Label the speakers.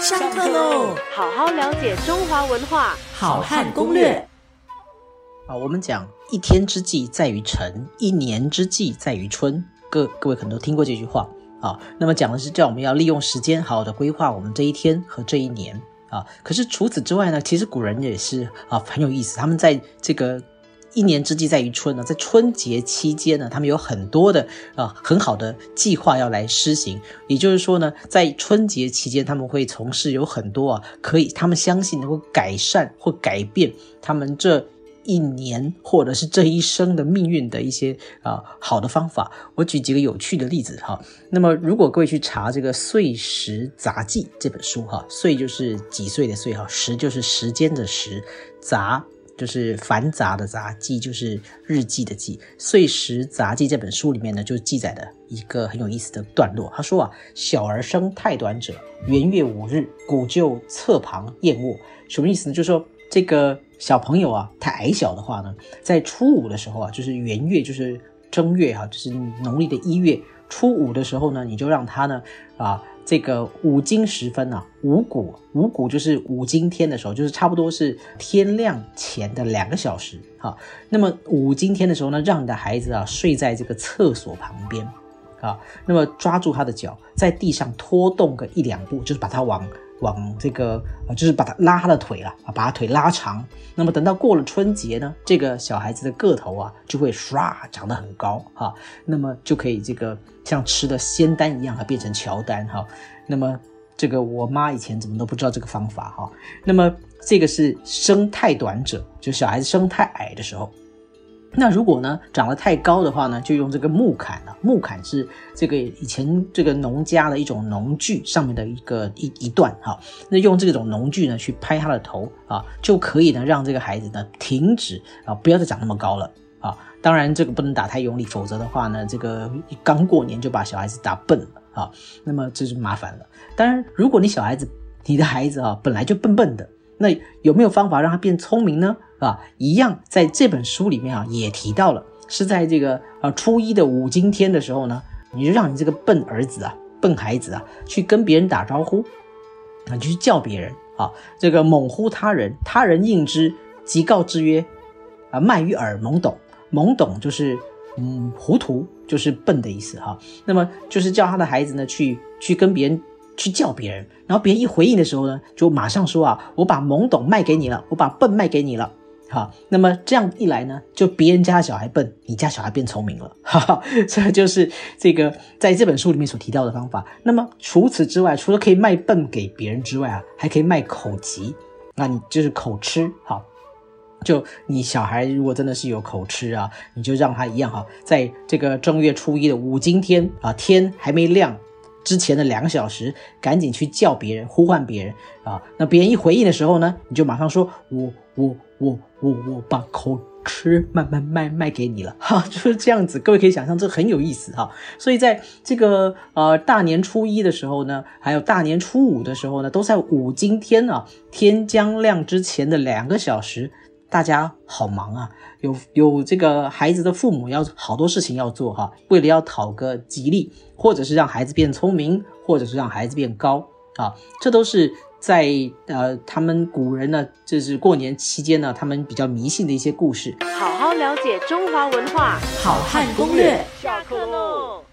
Speaker 1: 上课喽！
Speaker 2: 好好了解中华文化，
Speaker 1: 好汉攻略。
Speaker 3: 啊，我们讲一天之计在于晨，一年之计在于春。各各位可能都听过这句话啊。那么讲的是叫我们要利用时间，好好的规划我们这一天和这一年啊。可是除此之外呢，其实古人也是啊很有意思，他们在这个。一年之计在于春呢，在春节期间呢，他们有很多的啊很好的计划要来施行。也就是说呢，在春节期间，他们会从事有很多啊可以他们相信能够改善或改变他们这一年或者是这一生的命运的一些啊好的方法。我举几个有趣的例子哈。那么，如果各位去查这个《岁时杂记》这本书哈，岁就是几岁的岁哈，时就是时间的时，杂。就是繁杂的杂记，就是日记的记。《岁时杂记》这本书里面呢，就记载的一个很有意思的段落。他说啊，小儿生太短者，元月五日，古就侧旁燕卧。什么意思呢？就是说这个小朋友啊，太矮小的话呢，在初五的时候啊，就是元月，就是正月哈，就是农历的一月初五的时候呢，你就让他呢啊。这个五更时分呢，五谷五谷就是五更天的时候，就是差不多是天亮前的两个小时哈。那么五更天的时候呢，让你的孩子啊睡在这个厕所旁边啊，那么抓住他的脚，在地上拖动个一两步，就是把他往。往这个啊，就是把他拉他的腿了啊，把他腿拉长。那么等到过了春节呢，这个小孩子的个头啊就会唰长得很高哈。那么就可以这个像吃的仙丹一样啊，变成乔丹哈。那么这个我妈以前怎么都不知道这个方法哈。那么这个是生太短者，就小孩子生太矮的时候。那如果呢长得太高的话呢，就用这个木砍了。木砍是这个以前这个农家的一种农具上面的一个一一段哈。那用这种农具呢去拍他的头啊，就可以呢让这个孩子呢停止啊，不要再长那么高了啊。当然这个不能打太用力，否则的话呢，这个刚过年就把小孩子打笨了啊，那么这就麻烦了。当然，如果你小孩子你的孩子啊本来就笨笨的，那有没有方法让他变聪明呢？啊，一样，在这本书里面啊，也提到了，是在这个呃初一的五更天的时候呢，你就让你这个笨儿子啊，笨孩子啊，去跟别人打招呼，啊，就去叫别人啊，这个猛呼他人，他人应之，即告之曰，啊，卖于耳，懵懂，懵懂就是嗯糊涂，就是笨的意思哈。那么就是叫他的孩子呢，去去跟别人去叫别人，然后别人一回应的时候呢，就马上说啊，我把懵懂卖给你了，我把笨卖给你了。好，那么这样一来呢，就别人家小孩笨，你家小孩变聪明了。哈哈，这就是这个在这本书里面所提到的方法。那么除此之外，除了可以卖笨给别人之外啊，还可以卖口疾，那你就是口吃。好，就你小孩如果真的是有口吃啊，你就让他一样哈，在这个正月初一的五更天啊，天还没亮之前的两个小时，赶紧去叫别人，呼唤别人啊。那别人一回应的时候呢，你就马上说，我我。我我我把口吃慢慢卖卖给你了 哈，就是这样子，各位可以想象这很有意思哈。所以在这个呃大年初一的时候呢，还有大年初五的时候呢，都在五更天啊，天将亮之前的两个小时，大家好忙啊，有有这个孩子的父母要好多事情要做哈，为了要讨个吉利，或者是让孩子变聪明，或者是让孩子变高啊，这都是。在呃，他们古人呢，就是过年期间呢，他们比较迷信的一些故事。
Speaker 2: 好好了解中华文化，
Speaker 1: 好汉攻略。
Speaker 2: 下课喽。